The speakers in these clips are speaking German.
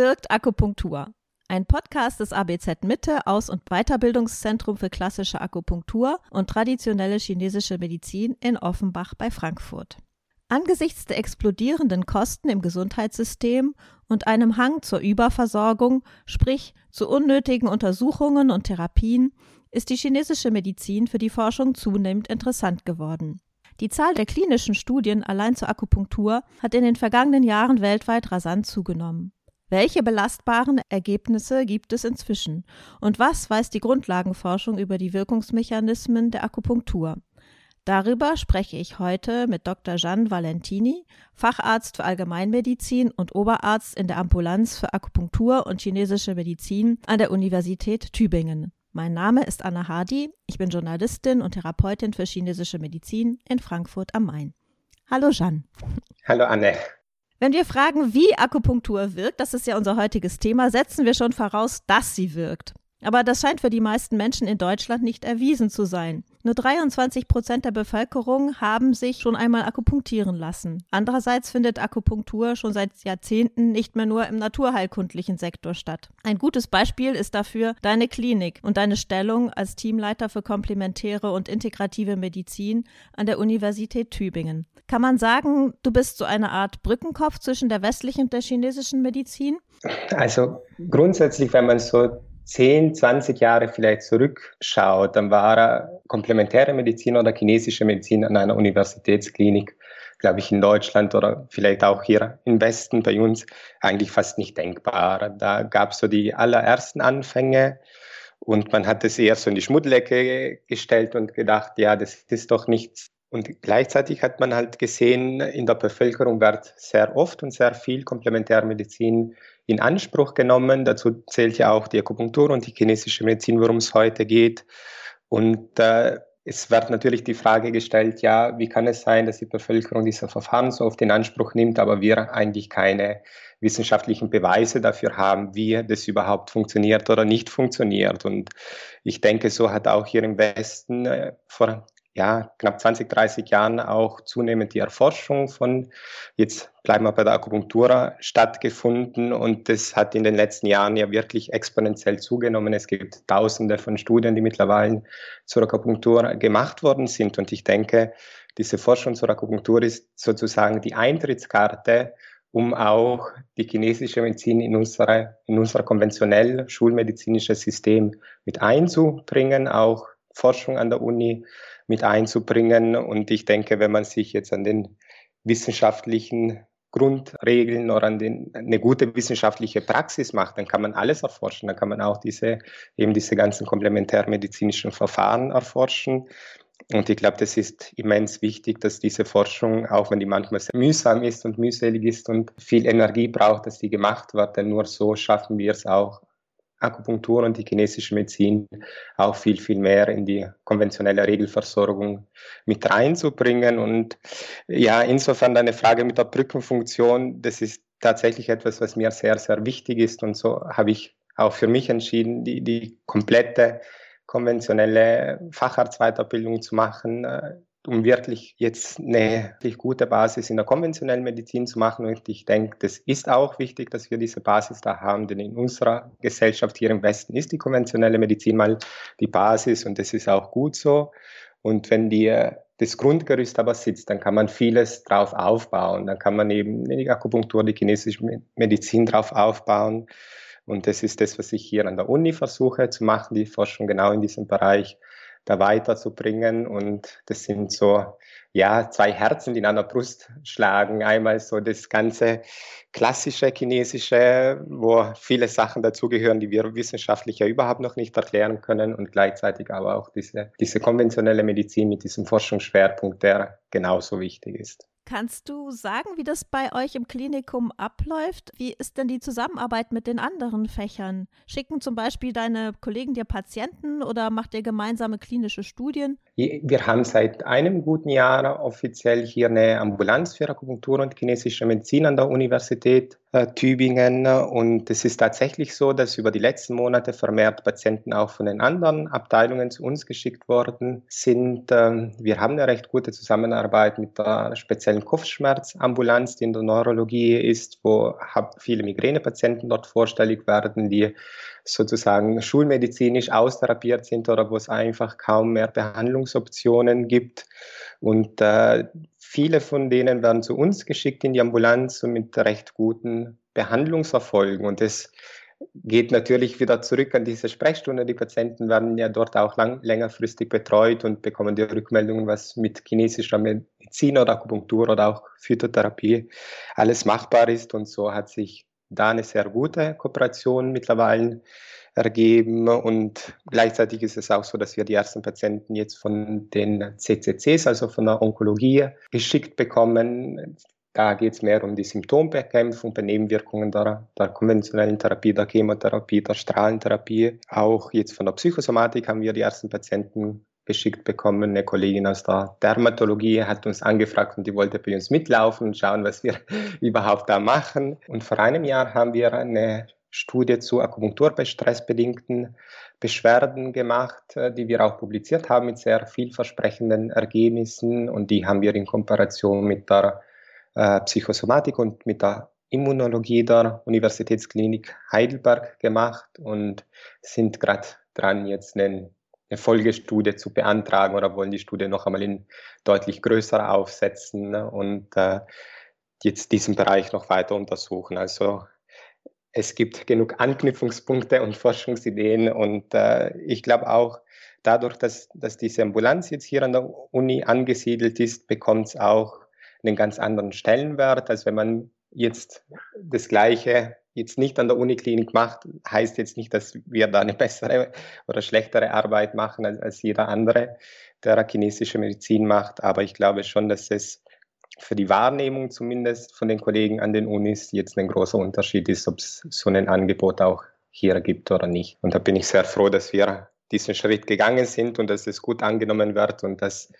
wirkt Akupunktur? Ein Podcast des ABZ Mitte Aus- und Weiterbildungszentrum für klassische Akupunktur und traditionelle chinesische Medizin in Offenbach bei Frankfurt. Angesichts der explodierenden Kosten im Gesundheitssystem und einem Hang zur Überversorgung, sprich zu unnötigen Untersuchungen und Therapien, ist die chinesische Medizin für die Forschung zunehmend interessant geworden. Die Zahl der klinischen Studien allein zur Akupunktur hat in den vergangenen Jahren weltweit rasant zugenommen. Welche belastbaren Ergebnisse gibt es inzwischen? Und was weiß die Grundlagenforschung über die Wirkungsmechanismen der Akupunktur? Darüber spreche ich heute mit Dr. Gian Valentini, Facharzt für Allgemeinmedizin und Oberarzt in der Ambulanz für Akupunktur und chinesische Medizin an der Universität Tübingen. Mein Name ist Anna Hardy, ich bin Journalistin und Therapeutin für chinesische Medizin in Frankfurt am Main. Hallo Jeanne. Hallo Anne. Wenn wir fragen, wie Akupunktur wirkt, das ist ja unser heutiges Thema, setzen wir schon voraus, dass sie wirkt. Aber das scheint für die meisten Menschen in Deutschland nicht erwiesen zu sein. Nur 23 Prozent der Bevölkerung haben sich schon einmal akupunktieren lassen. Andererseits findet Akupunktur schon seit Jahrzehnten nicht mehr nur im naturheilkundlichen Sektor statt. Ein gutes Beispiel ist dafür deine Klinik und deine Stellung als Teamleiter für komplementäre und integrative Medizin an der Universität Tübingen. Kann man sagen, du bist so eine Art Brückenkopf zwischen der westlichen und der chinesischen Medizin? Also grundsätzlich, wenn man so 10, 20 Jahre vielleicht zurückschaut, dann war er komplementäre Medizin oder chinesische Medizin an einer Universitätsklinik, glaube ich, in Deutschland oder vielleicht auch hier im Westen bei uns eigentlich fast nicht denkbar. Da gab es so die allerersten Anfänge und man hat es eher so in die Schmuddelecke gestellt und gedacht, ja, das ist doch nichts. Und gleichzeitig hat man halt gesehen, in der Bevölkerung wird sehr oft und sehr viel Komplementärmedizin in Anspruch genommen. Dazu zählt ja auch die Akupunktur und die chinesische Medizin, worum es heute geht. Und äh, es wird natürlich die Frage gestellt, ja, wie kann es sein, dass die Bevölkerung diese Verfahren so oft in Anspruch nimmt, aber wir eigentlich keine wissenschaftlichen Beweise dafür haben, wie das überhaupt funktioniert oder nicht funktioniert. Und ich denke, so hat auch hier im Westen äh, vor ja, knapp 20, 30 Jahren auch zunehmend die Erforschung von, jetzt bleiben wir bei der Akupunktur, stattgefunden. Und das hat in den letzten Jahren ja wirklich exponentiell zugenommen. Es gibt tausende von Studien, die mittlerweile zur Akupunktur gemacht worden sind. Und ich denke, diese Forschung zur Akupunktur ist sozusagen die Eintrittskarte, um auch die chinesische Medizin in unser in unser konventionell schulmedizinisches System mit einzubringen, auch Forschung an der Uni mit einzubringen. Und ich denke, wenn man sich jetzt an den wissenschaftlichen Grundregeln oder an den, eine gute wissenschaftliche Praxis macht, dann kann man alles erforschen. Dann kann man auch diese, eben diese ganzen komplementärmedizinischen Verfahren erforschen. Und ich glaube, das ist immens wichtig, dass diese Forschung, auch wenn die manchmal sehr mühsam ist und mühselig ist und viel Energie braucht, dass die gemacht wird, denn nur so schaffen wir es auch, Akupunktur und die chinesische Medizin auch viel, viel mehr in die konventionelle Regelversorgung mit reinzubringen. Und ja, insofern deine Frage mit der Brückenfunktion, das ist tatsächlich etwas, was mir sehr, sehr wichtig ist. Und so habe ich auch für mich entschieden, die, die komplette konventionelle Facharztweiterbildung zu machen, äh, um wirklich jetzt eine wirklich gute Basis in der konventionellen Medizin zu machen. Und ich denke, das ist auch wichtig, dass wir diese Basis da haben, denn in unserer Gesellschaft hier im Westen ist die konventionelle Medizin mal die Basis und das ist auch gut so. Und wenn die, das Grundgerüst aber sitzt, dann kann man vieles drauf aufbauen. Dann kann man eben die Akupunktur, die chinesische Medizin drauf aufbauen. Und das ist das, was ich hier an der Uni versuche zu machen, die Forschung genau in diesem Bereich da weiterzubringen. Und das sind so, ja, zwei Herzen, die in einer Brust schlagen. Einmal so das ganze klassische chinesische, wo viele Sachen dazugehören, die wir wissenschaftlich ja überhaupt noch nicht erklären können und gleichzeitig aber auch diese, diese konventionelle Medizin mit diesem Forschungsschwerpunkt, der genauso wichtig ist. Kannst du sagen, wie das bei euch im Klinikum abläuft? Wie ist denn die Zusammenarbeit mit den anderen Fächern? Schicken zum Beispiel deine Kollegen dir Patienten oder macht ihr gemeinsame klinische Studien? Wir haben seit einem guten Jahr offiziell hier eine Ambulanz für Akupunktur und chinesische Medizin an der Universität Tübingen. Und es ist tatsächlich so, dass über die letzten Monate vermehrt Patienten auch von den anderen Abteilungen zu uns geschickt worden sind. Ähm, wir haben eine recht gute Zusammenarbeit mit der speziellen Kopfschmerzambulanz, die in der Neurologie ist, wo viele Migränepatienten dort vorstellig werden, die sozusagen schulmedizinisch austherapiert sind oder wo es einfach kaum mehr Behandlungsoptionen gibt. Und äh, viele von denen werden zu uns geschickt in die Ambulanz und mit recht guten Behandlungserfolgen. Und das geht natürlich wieder zurück an diese Sprechstunde. Die Patienten werden ja dort auch lang, längerfristig betreut und bekommen die Rückmeldungen, was mit chinesischer Medizin oder Akupunktur oder auch Phytotherapie alles machbar ist. Und so hat sich da eine sehr gute Kooperation mittlerweile ergeben. Und gleichzeitig ist es auch so, dass wir die ersten Patienten jetzt von den CCCs, also von der Onkologie, geschickt bekommen. Da geht es mehr um die Symptombekämpfung bei Nebenwirkungen der, der, konventionellen Therapie, der Chemotherapie, der Strahlentherapie. Auch jetzt von der Psychosomatik haben wir die ersten Patienten geschickt bekommen. Eine Kollegin aus der Dermatologie hat uns angefragt und die wollte bei uns mitlaufen und schauen, was wir überhaupt da machen. Und vor einem Jahr haben wir eine Studie zu Akupunktur bei stressbedingten Beschwerden gemacht, äh, die wir auch publiziert haben mit sehr vielversprechenden Ergebnissen und die haben wir in Kooperation mit der äh, Psychosomatik und mit der Immunologie der Universitätsklinik Heidelberg gemacht und sind gerade dran, jetzt eine Folgestudie zu beantragen oder wollen die Studie noch einmal in deutlich größer aufsetzen und äh, jetzt diesen Bereich noch weiter untersuchen. Also es gibt genug Anknüpfungspunkte und Forschungsideen und äh, ich glaube auch, dadurch, dass, dass diese Ambulanz jetzt hier an der Uni angesiedelt ist, bekommt es auch einen ganz anderen Stellenwert, als wenn man jetzt das Gleiche jetzt nicht an der Uniklinik macht, heißt jetzt nicht, dass wir da eine bessere oder schlechtere Arbeit machen als, als jeder andere, der chinesische Medizin macht. Aber ich glaube schon, dass es für die Wahrnehmung zumindest von den Kollegen an den Unis jetzt ein großer Unterschied ist, ob es so ein Angebot auch hier gibt oder nicht. Und da bin ich sehr froh, dass wir diesen Schritt gegangen sind und dass es gut angenommen wird und dass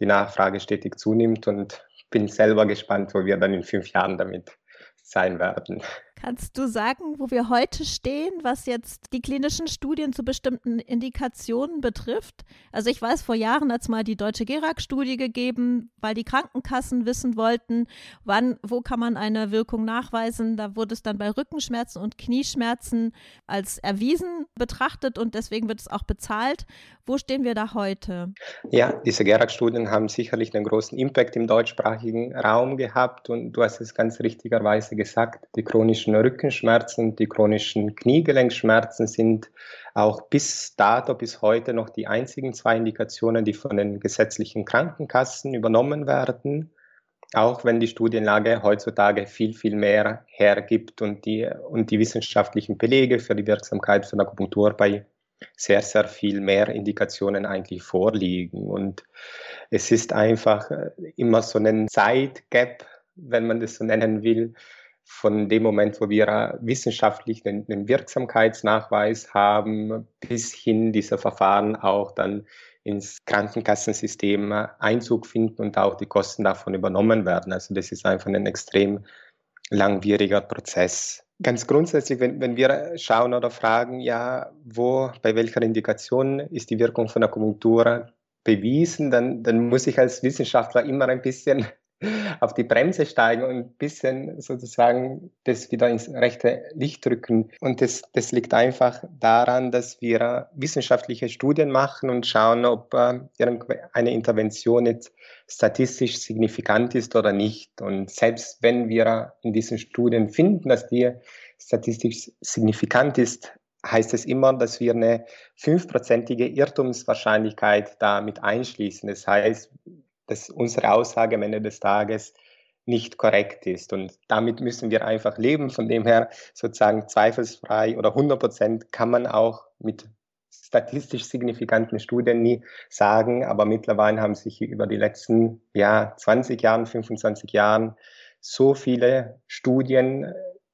die Nachfrage stetig zunimmt und bin selber gespannt, wo wir dann in fünf Jahren damit sein werden. Kannst du sagen, wo wir heute stehen, was jetzt die klinischen Studien zu bestimmten Indikationen betrifft? Also ich weiß, vor Jahren hat es mal die deutsche Gerak-Studie gegeben, weil die Krankenkassen wissen wollten, wann, wo kann man eine Wirkung nachweisen. Da wurde es dann bei Rückenschmerzen und Knieschmerzen als erwiesen betrachtet und deswegen wird es auch bezahlt. Wo stehen wir da heute? Ja, diese Gerak-Studien haben sicherlich einen großen Impact im deutschsprachigen Raum gehabt und du hast es ganz richtigerweise gesagt, die chronischen Rückenschmerzen, die chronischen Kniegelenkschmerzen sind auch bis dato, bis heute noch die einzigen zwei Indikationen, die von den gesetzlichen Krankenkassen übernommen werden. Auch wenn die Studienlage heutzutage viel, viel mehr hergibt und die, und die wissenschaftlichen Belege für die Wirksamkeit von Akupunktur bei sehr, sehr viel mehr Indikationen eigentlich vorliegen. Und es ist einfach äh, immer so ein Zeitgap, wenn man das so nennen will, von dem Moment, wo wir wissenschaftlich einen, einen Wirksamkeitsnachweis haben, bis hin diese Verfahren auch dann ins Krankenkassensystem Einzug finden und auch die Kosten davon übernommen werden. Also das ist einfach ein extrem langwieriger Prozess. Ganz grundsätzlich, wenn, wenn wir schauen oder fragen, ja, wo, bei welcher Indikation ist die Wirkung von Akupunktur bewiesen, dann, dann muss ich als Wissenschaftler immer ein bisschen auf die Bremse steigen und ein bisschen sozusagen das wieder ins rechte Licht drücken. Und das, das liegt einfach daran, dass wir wissenschaftliche Studien machen und schauen, ob äh, eine Intervention jetzt statistisch signifikant ist oder nicht. Und selbst wenn wir in diesen Studien finden, dass die statistisch signifikant ist, heißt es immer, dass wir eine fünfprozentige Irrtumswahrscheinlichkeit damit einschließen. Das heißt, dass unsere Aussage am Ende des Tages nicht korrekt ist. Und damit müssen wir einfach leben. Von dem her sozusagen zweifelsfrei oder 100 Prozent kann man auch mit statistisch signifikanten Studien nie sagen. Aber mittlerweile haben sich über die letzten ja, 20 Jahren, 25 Jahren so viele Studien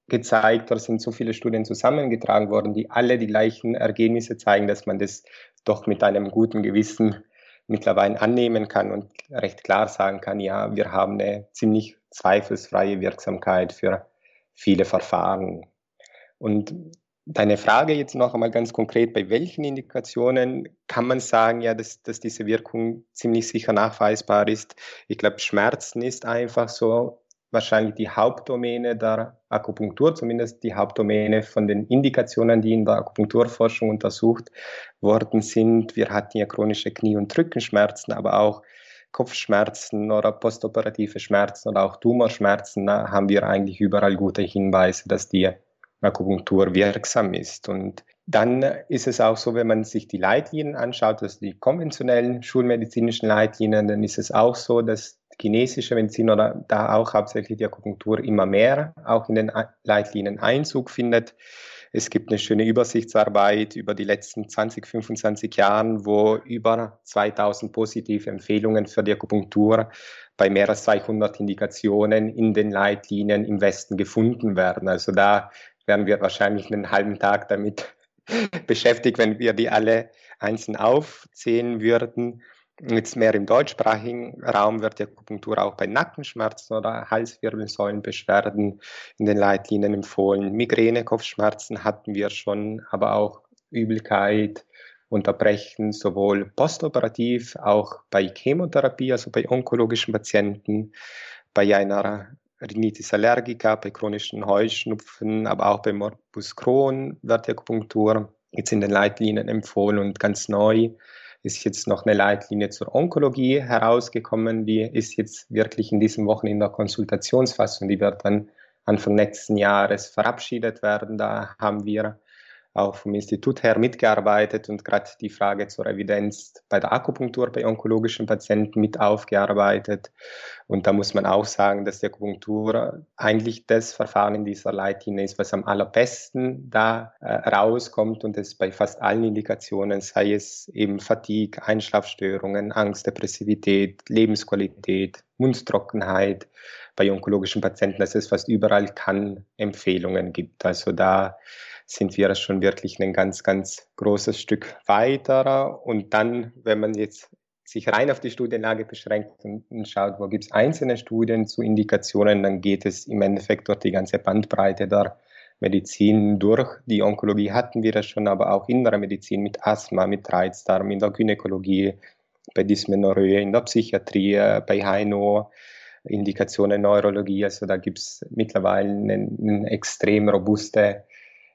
gezeigt oder sind so viele Studien zusammengetragen worden, die alle die gleichen Ergebnisse zeigen, dass man das doch mit einem guten Gewissen mittlerweile annehmen kann und recht klar sagen kann, ja, wir haben eine ziemlich zweifelsfreie Wirksamkeit für viele Verfahren. Und deine Frage jetzt noch einmal ganz konkret, bei welchen Indikationen kann man sagen, ja, dass, dass diese Wirkung ziemlich sicher nachweisbar ist? Ich glaube, Schmerzen ist einfach so wahrscheinlich die Hauptdomäne der Akupunktur, zumindest die Hauptdomäne von den Indikationen, die in der Akupunkturforschung untersucht worden sind. Wir hatten ja chronische Knie- und Rückenschmerzen, aber auch Kopfschmerzen oder postoperative Schmerzen oder auch Tumorschmerzen. Da haben wir eigentlich überall gute Hinweise, dass die Akupunktur wirksam ist. Und dann ist es auch so, wenn man sich die Leitlinien anschaut, also die konventionellen schulmedizinischen Leitlinien, dann ist es auch so, dass chinesische Medizin oder da auch hauptsächlich die Akupunktur immer mehr auch in den Leitlinien Einzug findet. Es gibt eine schöne Übersichtsarbeit über die letzten 20, 25 Jahren, wo über 2000 positive Empfehlungen für die Akupunktur bei mehr als 200 Indikationen in den Leitlinien im Westen gefunden werden. Also da wären wir wahrscheinlich einen halben Tag damit beschäftigt, wenn wir die alle einzeln aufzählen würden. Jetzt mehr im deutschsprachigen Raum wird die Akupunktur auch bei Nackenschmerzen oder Halswirbelsäulenbeschwerden in den Leitlinien empfohlen. Migräne, Kopfschmerzen hatten wir schon, aber auch Übelkeit, Unterbrechen, sowohl postoperativ, auch bei Chemotherapie, also bei onkologischen Patienten, bei einer Rhinitis allergica, bei chronischen Heuschnupfen, aber auch bei Morbus Crohn wird die Akupunktur jetzt in den Leitlinien empfohlen und ganz neu ist jetzt noch eine Leitlinie zur Onkologie herausgekommen. Die ist jetzt wirklich in diesem Wochen in der Konsultationsfassung. Die wird dann Anfang nächsten Jahres verabschiedet werden. Da haben wir auch vom Institut her mitgearbeitet und gerade die Frage zur Evidenz bei der Akupunktur bei onkologischen Patienten mit aufgearbeitet. Und da muss man auch sagen, dass die Akupunktur eigentlich das Verfahren in dieser Leitlinie ist, was am allerbesten da äh, rauskommt und es bei fast allen Indikationen, sei es eben Fatigue, Einschlafstörungen, Angst, Depressivität, Lebensqualität, Mundtrockenheit, bei onkologischen Patienten, dass es fast überall kann Empfehlungen gibt. Also da sind wir schon wirklich ein ganz, ganz großes Stück weiter. Und dann, wenn man jetzt sich rein auf die Studienlage beschränkt und, schaut, wo gibt es einzelne Studien zu Indikationen, dann geht es im Endeffekt durch die ganze Bandbreite der Medizin durch. Die Onkologie hatten wir das schon, aber auch in der Medizin mit Asthma, mit Reizdarm, in der Gynäkologie, bei Dysmenorrhoe, in der Psychiatrie, bei HNO, Indikationen Neurologie. Also da gibt es mittlerweile eine, eine extrem robuste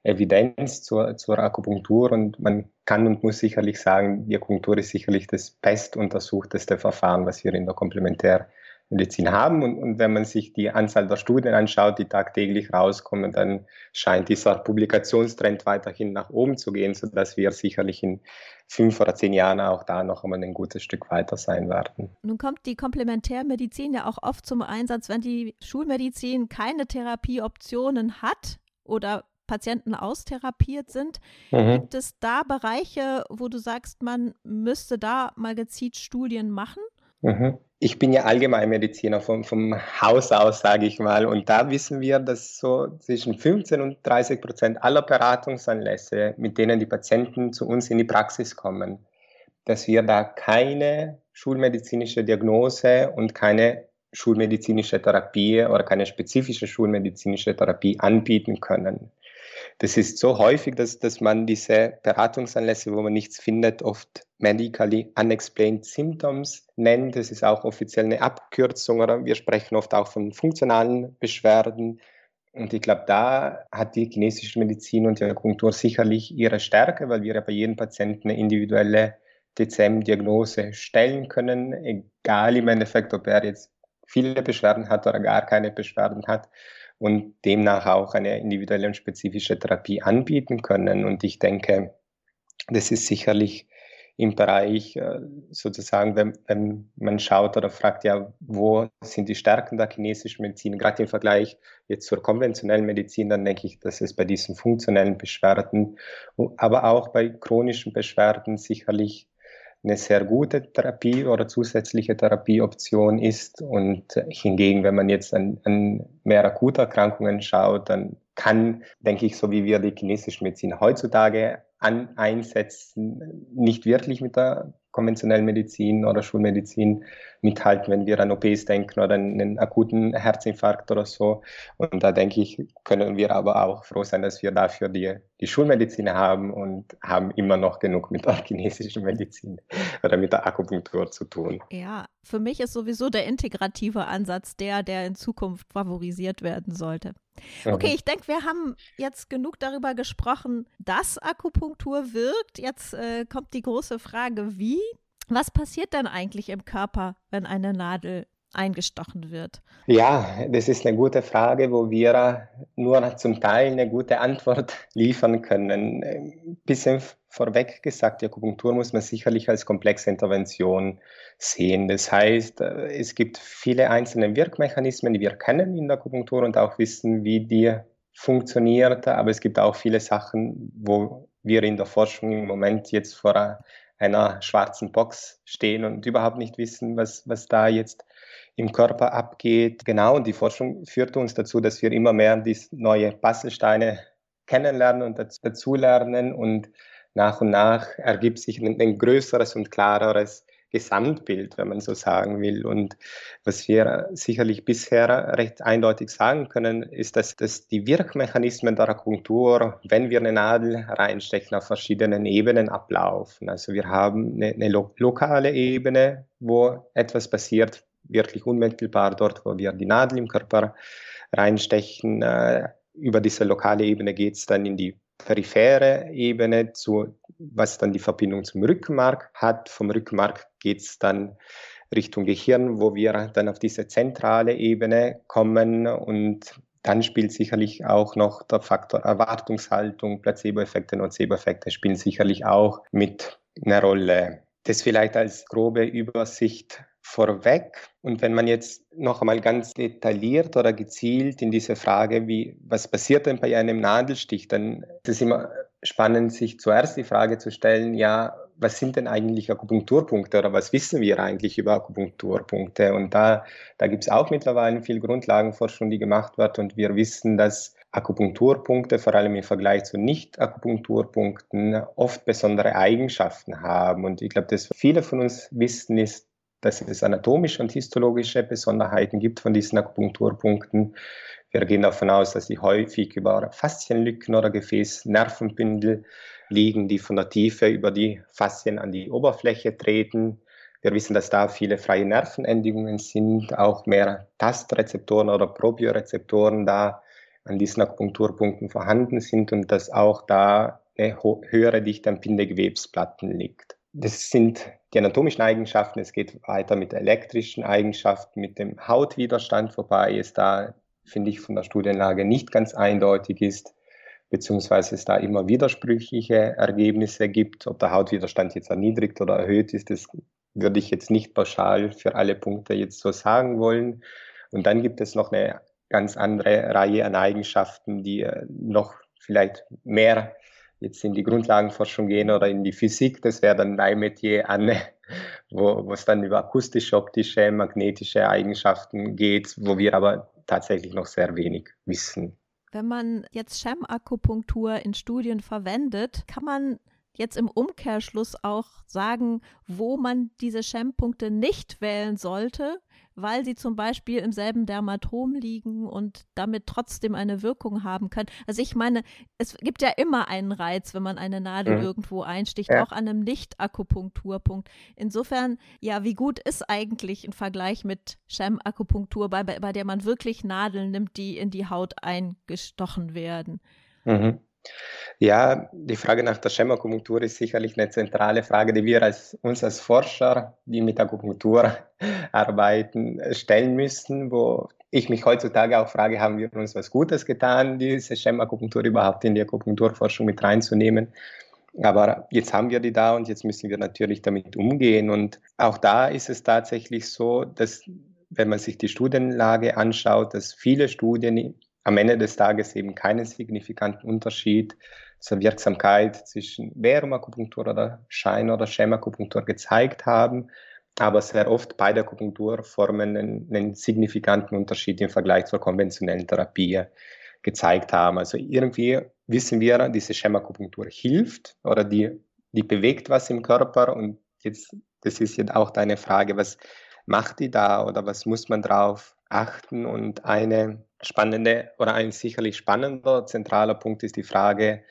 Evidenz zur, zur Akupunktur und man kann und muss sicherlich sagen, die Akupunktur ist sicherlich das bestuntersuchteste Verfahren, was wir in der Komplementärmedizin haben. Und, und wenn man sich die Anzahl der Studien anschaut, die tagtäglich rauskommen, dann scheint dieser Publikationstrend weiterhin nach oben zu gehen, sodass wir sicherlich in fünf oder zehn Jahren auch da noch einmal ein gutes Stück weiter sein werden. Nun kommt die Komplementärmedizin ja auch oft zum Einsatz, wenn die Schulmedizin keine Therapieoptionen hat oder Patienten austherapiert sind. Mhm. Gibt es da Bereiche, wo du sagst, man müsste da mal gezielt Studien machen? Mhm. Ich bin ja Allgemeinmediziner vom, vom Haus aus, sage ich mal. Und da wissen wir, dass so zwischen 15 und 30 Prozent aller Beratungsanlässe, mit denen die Patienten zu uns in die Praxis kommen, dass wir da keine schulmedizinische Diagnose und keine schulmedizinische Therapie oder keine spezifische schulmedizinische Therapie anbieten können das ist so häufig, dass, dass man diese Beratungsanlässe, wo man nichts findet, oft medically unexplained symptoms nennt. Das ist auch offiziell eine Abkürzung oder wir sprechen oft auch von funktionalen Beschwerden. Und ich glaube, da hat die chinesische Medizin und die Akupunktur sicherlich ihre Stärke, weil wir ja bei jedem Patienten eine individuelle DCM-Diagnose stellen können, egal im Endeffekt, ob er jetzt viele Beschwerden hat oder gar keine Beschwerden hat und demnach auch eine individuelle und spezifische Therapie anbieten können. Und ich denke, das ist sicherlich im Bereich äh, sozusagen, wenn, wenn man schaut oder fragt, ja, wo sind die Stärken der chinesischen Medizin, gerade im Vergleich jetzt zur konventionellen Medizin, dann denke ich, dass es bei diesen funktionellen Beschwerden, aber auch bei chronischen Beschwerden sicherlich eine sehr gute Therapie oder zusätzliche Therapieoption ist. Und hingegen, wenn man jetzt an, an mehr akute Erkrankungen schaut, dann kann, denke ich, so wie wir die chinesische Medizin heutzutage an, einsetzen, nicht wirklich mit der konventionellen Medizin oder Schulmedizin mithalten, wenn wir an OPs denken oder einen akuten Herzinfarkt oder so. Und da denke ich, können wir aber auch froh sein, dass wir dafür die, die Schulmedizin haben und haben immer noch genug mit der chinesischen Medizin oder mit der Akupunktur zu tun. Ja, für mich ist sowieso der integrative Ansatz der, der in Zukunft favorisiert werden sollte. Okay, ich denke, wir haben jetzt genug darüber gesprochen, dass Akupunktur wirkt. Jetzt äh, kommt die große Frage, wie? Was passiert denn eigentlich im Körper, wenn eine Nadel eingestochen wird? Ja, das ist eine gute Frage, wo wir nur zum Teil eine gute Antwort liefern können. Ein bisschen vorweg gesagt, die Akupunktur muss man sicherlich als komplexe Intervention sehen. Das heißt, es gibt viele einzelne Wirkmechanismen, die wir kennen in der Akupunktur und auch wissen, wie die funktioniert. Aber es gibt auch viele Sachen, wo wir in der Forschung im Moment jetzt vor einer schwarzen Box stehen und überhaupt nicht wissen, was, was da jetzt im Körper abgeht. Genau, und die Forschung führt uns dazu, dass wir immer mehr diese neue Puzzlesteine kennenlernen und dazulernen und nach und nach ergibt sich ein, ein größeres und klareres Gesamtbild, wenn man so sagen will. Und was wir sicherlich bisher recht eindeutig sagen können, ist, dass, dass die Wirkmechanismen der Akupunktur, wenn wir eine Nadel reinstechen, auf verschiedenen Ebenen ablaufen. Also wir haben eine, eine lo lokale Ebene, wo etwas passiert, wirklich unmittelbar dort, wo wir die Nadel im Körper reinstechen. Äh, über diese lokale Ebene geht es dann in die periphere Ebene, zu, was dann die Verbindung zum Rückenmark hat. Vom Rückenmark geht es dann Richtung Gehirn, wo wir dann auf diese zentrale Ebene kommen und dann spielt sicherlich auch noch der Faktor Erwartungshaltung, Placebo-Effekte, Nocebo-Effekte spielen sicherlich auch mit einer Rolle. Das vielleicht als grobe Übersicht vorweg. Und wenn man jetzt noch einmal ganz detailliert oder gezielt in diese Frage, wie, was passiert denn bei einem Nadelstich, dann ist es immer spannend, sich zuerst die Frage zu stellen, ja, was sind denn eigentlich Akupunkturpunkte oder was wissen wir eigentlich über Akupunkturpunkte? Und da, da gibt es auch mittlerweile viel Grundlagenforschung, die gemacht wird. Und wir wissen, dass Akupunkturpunkte, vor allem im Vergleich zu Nicht-Akupunkturpunkten, oft besondere Eigenschaften haben. Und ich glaube, dass viele von uns wissen, ist, dass es anatomische und histologische Besonderheiten gibt von diesen Akupunkturpunkten. Wir gehen davon aus, dass sie häufig über Faszienlücken oder Gefäßnervenbündel liegen, die von der Tiefe über die Faszien an die Oberfläche treten. Wir wissen, dass da viele freie Nervenendigungen sind, auch mehr Tastrezeptoren oder Probiorezeptoren da an diesen Akupunkturpunkten vorhanden sind und dass auch da eine höhere Dichte an Bindegewebsplatten liegt. Das sind die anatomischen Eigenschaften. Es geht weiter mit elektrischen Eigenschaften, mit dem Hautwiderstand, wobei es da, finde ich, von der Studienlage nicht ganz eindeutig ist, beziehungsweise es da immer widersprüchliche Ergebnisse gibt. Ob der Hautwiderstand jetzt erniedrigt oder erhöht ist, das würde ich jetzt nicht pauschal für alle Punkte jetzt so sagen wollen. Und dann gibt es noch eine ganz andere Reihe an Eigenschaften, die äh, noch vielleicht mehr jetzt in die Grundlagenforschung gehen oder in die Physik, das wäre dann mein Metier an, wo, wo es dann über akustische, optische, magnetische Eigenschaften geht, wo wir aber tatsächlich noch sehr wenig wissen. Wenn man jetzt Schemakupunktur in Studien verwendet, kann man jetzt im Umkehrschluss auch sagen, wo man diese Schempunkte nicht wählen sollte, weil sie zum Beispiel im selben Dermatom liegen und damit trotzdem eine Wirkung haben können. Also ich meine, es gibt ja immer einen Reiz, wenn man eine Nadel mhm. irgendwo einsticht, ja. auch an einem Nicht-Akupunkturpunkt. Insofern, ja, wie gut ist eigentlich ein Vergleich mit Chem-Akupunktur, bei, bei der man wirklich Nadeln nimmt, die in die Haut eingestochen werden? Mhm. Ja, die Frage nach der Schemakupunktur ist sicherlich eine zentrale Frage, die wir als, uns als Forscher, die mit Akupunktur arbeiten, stellen müssen, wo ich mich heutzutage auch frage, haben wir uns was Gutes getan, diese Schemakupunktur überhaupt in die Akupunkturforschung mit reinzunehmen. Aber jetzt haben wir die da und jetzt müssen wir natürlich damit umgehen. Und auch da ist es tatsächlich so, dass wenn man sich die Studienlage anschaut, dass viele Studien am Ende des Tages eben keinen signifikanten Unterschied zur Wirksamkeit zwischen Verumakupunktur oder Schein- oder Schemakupunktur gezeigt haben, aber sehr oft beide Akupunkturformen einen, einen signifikanten Unterschied im Vergleich zur konventionellen Therapie gezeigt haben. Also irgendwie wissen wir, diese Schemakupunktur hilft oder die, die bewegt was im Körper und jetzt, das ist jetzt auch deine Frage, was, macht die da oder was muss man drauf achten? Und eine spannende oder ein sicherlich spannender zentraler Punkt ist die Frage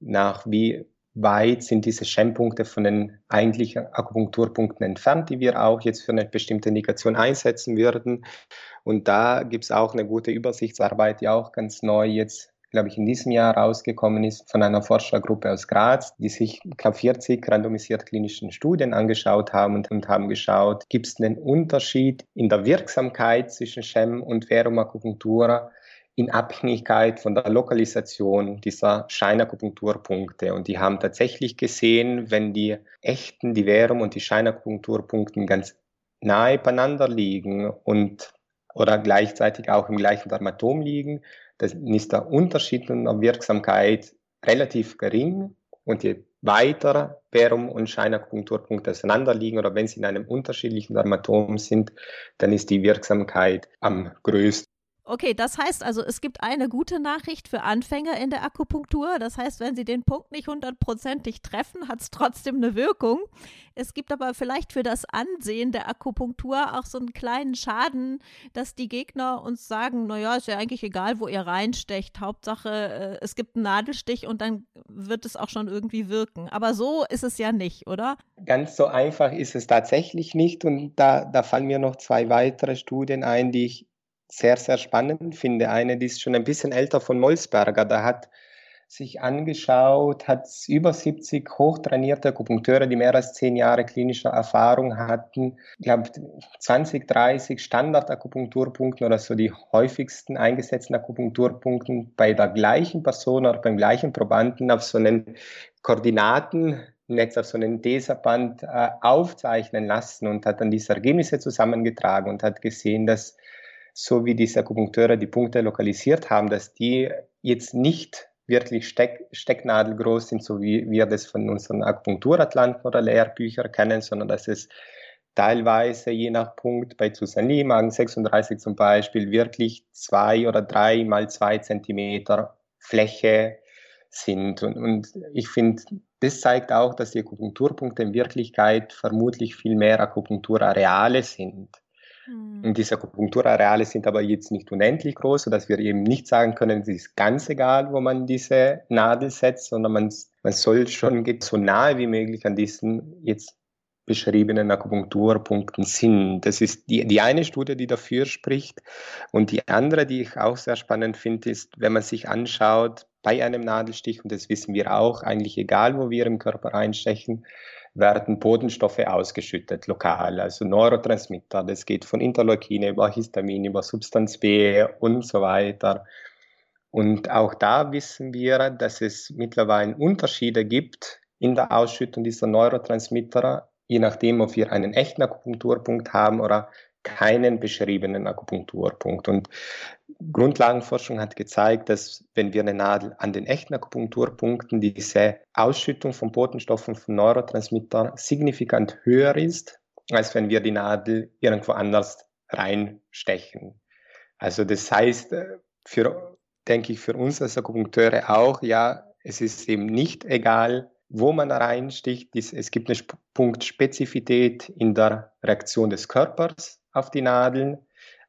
nach, wie weit sind diese Schemmpunkte von den eigentlichen Akupunkturpunkten entfernt, die wir auch jetzt für eine bestimmte Indikation einsetzen würden. Und da gibt es auch eine gute Übersichtsarbeit, die auch ganz neu jetzt glaube ich, in diesem Jahr rausgekommen ist von einer Forschergruppe aus Graz, die sich, glaube 40 randomisiert klinischen Studien angeschaut haben und, und haben geschaut, gibt es einen Unterschied in der Wirksamkeit zwischen Schem und Verum Akupunktura in Abhängigkeit von der Lokalisation dieser Scheinakupunkturpunkte. Und die haben tatsächlich gesehen, wenn die echten, die Verum und die Scheinakupunkturpunkte ganz nahe beieinander liegen und oder gleichzeitig auch im gleichen Dermatom liegen, dann ist der Unterschied in der Wirksamkeit relativ gering und je weiter Verum und Scheinakupunkturpunkte auseinander liegen oder wenn sie in einem unterschiedlichen Dermatom sind, dann ist die Wirksamkeit am größten. Okay, das heißt also, es gibt eine gute Nachricht für Anfänger in der Akupunktur. Das heißt, wenn sie den Punkt nicht hundertprozentig treffen, hat es trotzdem eine Wirkung. Es gibt aber vielleicht für das Ansehen der Akupunktur auch so einen kleinen Schaden, dass die Gegner uns sagen, naja, ist ja eigentlich egal, wo ihr reinstecht. Hauptsache, äh, es gibt einen Nadelstich und dann wird es auch schon irgendwie wirken. Aber so ist es ja nicht, oder? Ganz so einfach ist es tatsächlich nicht. Und da, da fallen mir noch zwei weitere Studien ein, die ich sehr, sehr spannend finde. Eine, die ist schon ein bisschen älter von Molsberger. Da hat sich angeschaut, hat über 70 hochtrainierte Akupunkteure, die mehr als zehn Jahre klinische Erfahrung hatten, ich glaube 20, 30 Standard-Akupunkturpunkten oder so die häufigsten eingesetzten Akupunkturpunkten bei der gleichen Person oder beim gleichen Probanden auf so einen Koordinatennetz, auf so einen Deserband äh, aufzeichnen lassen und hat dann diese Ergebnisse zusammengetragen und hat gesehen, dass so wie diese Akupunkteure die Punkte lokalisiert haben, dass die jetzt nicht wirklich Steck, stecknadelgroß sind, so wie wir das von unseren Akupunkturatlanten oder Lehrbüchern kennen, sondern dass es teilweise je nach Punkt bei Susan Lee, Magen 36 zum Beispiel, wirklich zwei oder drei mal zwei Zentimeter Fläche sind. Und, und ich finde, das zeigt auch, dass die Akupunkturpunkte in Wirklichkeit vermutlich viel mehr Akupunkturareale sind. Mhm. Und diese Akupunkturareale sind aber jetzt nicht unendlich groß, sodass wir eben nicht sagen können, es ist ganz egal, wo man diese Nadel setzt, sondern man, man soll schon so nahe wie möglich an diesen jetzt beschriebenen Akupunkturpunkten sind. Das ist die, die eine Studie, die dafür spricht. Und die andere, die ich auch sehr spannend finde, ist, wenn man sich anschaut, bei einem Nadelstich, und das wissen wir auch, eigentlich egal, wo wir im Körper einstechen, werden Bodenstoffe ausgeschüttet, lokal, also Neurotransmitter. Das geht von Interleukine über Histamin, über Substanz B und so weiter. Und auch da wissen wir, dass es mittlerweile Unterschiede gibt in der Ausschüttung dieser Neurotransmitter, je nachdem, ob wir einen echten Akupunkturpunkt haben oder keinen beschriebenen Akupunkturpunkt. Und Grundlagenforschung hat gezeigt, dass wenn wir eine Nadel an den echten Akupunkturpunkten diese Ausschüttung von Botenstoffen von Neurotransmittern signifikant höher ist, als wenn wir die Nadel irgendwo anders reinstechen. Also das heißt, äh, für, denke ich, für uns als Akupunkteure auch, ja, es ist eben nicht egal, wo man reinsticht. Es gibt eine Punktspezifität in der Reaktion des Körpers auf die Nadeln.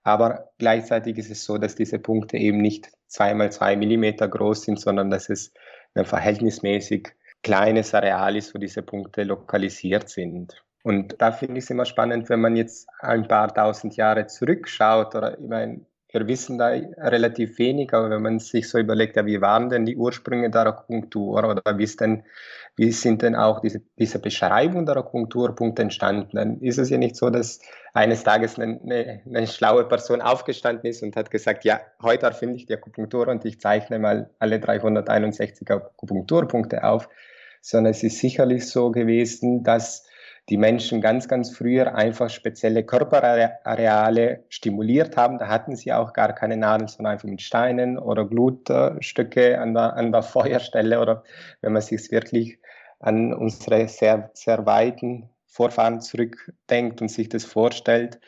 Aber gleichzeitig ist es so, dass diese Punkte eben nicht zweimal zwei Millimeter groß sind, sondern dass es ein verhältnismäßig kleines Areal ist, wo diese Punkte lokalisiert sind. Und da finde ich es immer spannend, wenn man jetzt ein paar tausend Jahre zurückschaut oder ich meine, wir wissen da relativ wenig, aber wenn man sich so überlegt, ja, wie waren denn die Ursprünge der Akupunktur oder wie, denn, wie sind denn auch diese, diese Beschreibung der Akupunkturpunkte entstanden, dann ist es ja nicht so, dass eines Tages eine, eine, eine schlaue Person aufgestanden ist und hat gesagt, ja, heute erfinde ich die Akupunktur und ich zeichne mal alle 361 Akupunkturpunkte auf, sondern es ist sicherlich so gewesen, dass die Menschen ganz, ganz früher einfach spezielle Körperareale stimuliert haben. Da hatten sie auch gar keine Nadeln, sondern einfach mit Steinen oder Glutstücke an der, an der Feuerstelle oder wenn man sich wirklich an unsere sehr, sehr weiten Vorfahren zurückdenkt und sich das vorstellt.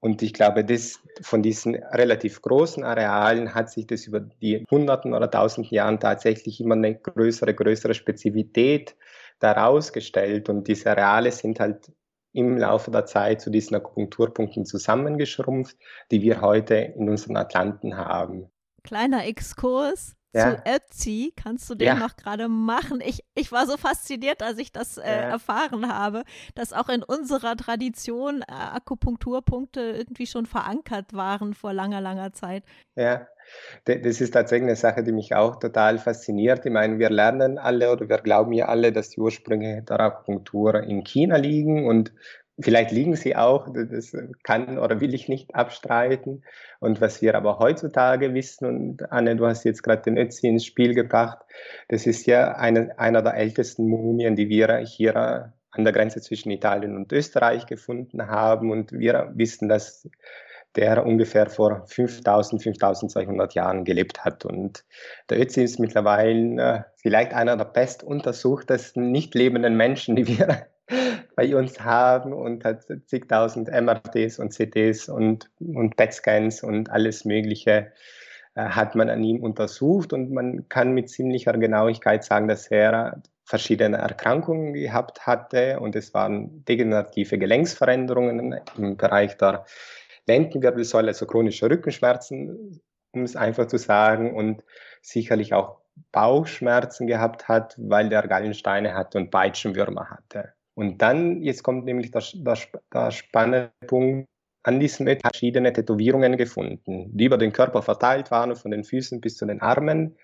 Und ich glaube, das, von diesen relativ großen Arealen hat sich das über die Hunderten oder Tausenden Jahren tatsächlich immer eine größere, größere Spezifität daraus gestellt und diese Areale sind halt im Laufe der Zeit zu diesen Akupunkturpunkten zusammengeschrumpft, die wir heute in unseren Atlanten haben. Kleiner Exkurs ja. zu Ötzi. Kannst du den ja. noch gerade machen? Ich, ich war so fasziniert, als ich das äh, ja. erfahren habe, dass auch in unserer Tradition äh, Akupunkturpunkte irgendwie schon verankert waren vor langer, langer Zeit. Ja, das ist tatsächlich eine Sache, die mich auch total fasziniert. Ich meine, wir lernen alle oder wir glauben ja alle, dass die Ursprünge der Akupunktur in China liegen und Vielleicht liegen sie auch, das kann oder will ich nicht abstreiten. Und was wir aber heutzutage wissen, und Anne, du hast jetzt gerade den Ötzi ins Spiel gebracht, das ist ja eine, einer der ältesten Mumien, die wir hier an der Grenze zwischen Italien und Österreich gefunden haben. Und wir wissen, dass der ungefähr vor 5000, 5200 Jahren gelebt hat. Und der Ötzi ist mittlerweile äh, vielleicht einer der bestuntersuchtesten nicht lebenden Menschen, die wir bei uns haben und hat zigtausend MRTs und CTs und, und PET-Scans und alles Mögliche äh, hat man an ihm untersucht und man kann mit ziemlicher Genauigkeit sagen, dass er verschiedene Erkrankungen gehabt hatte und es waren degenerative Gelenksveränderungen im Bereich der Lendenwirbelsäule, also chronische Rückenschmerzen, um es einfach zu sagen, und sicherlich auch Bauchschmerzen gehabt hat, weil der Gallensteine hatte und Peitschenwürmer hatte. Und dann, jetzt kommt nämlich der, der, der spannende Punkt, an diesem Ort verschiedene Tätowierungen gefunden, die über den Körper verteilt waren, von den Füßen bis zu den Armen.